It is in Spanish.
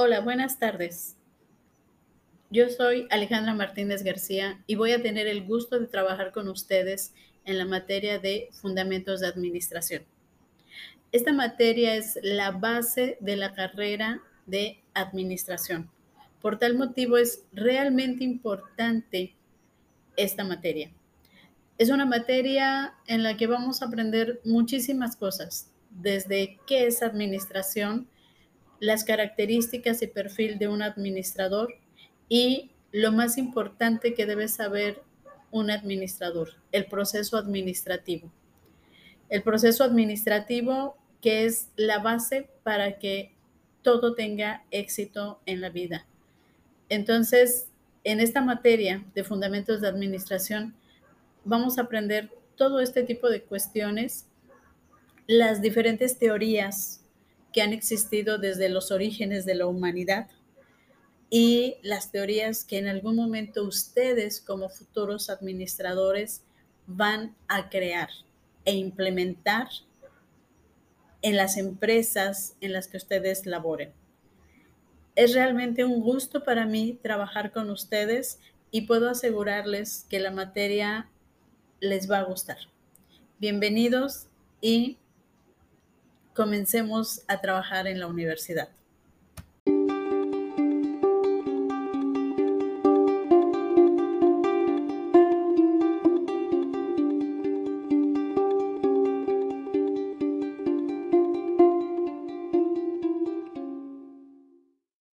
Hola, buenas tardes. Yo soy Alejandra Martínez García y voy a tener el gusto de trabajar con ustedes en la materia de Fundamentos de Administración. Esta materia es la base de la carrera de Administración. Por tal motivo es realmente importante esta materia. Es una materia en la que vamos a aprender muchísimas cosas, desde qué es administración, las características y perfil de un administrador y lo más importante que debe saber un administrador, el proceso administrativo. El proceso administrativo que es la base para que todo tenga éxito en la vida. Entonces, en esta materia de fundamentos de administración, vamos a aprender todo este tipo de cuestiones, las diferentes teorías que han existido desde los orígenes de la humanidad y las teorías que en algún momento ustedes como futuros administradores van a crear e implementar en las empresas en las que ustedes laboren. Es realmente un gusto para mí trabajar con ustedes y puedo asegurarles que la materia les va a gustar. Bienvenidos y comencemos a trabajar en la universidad.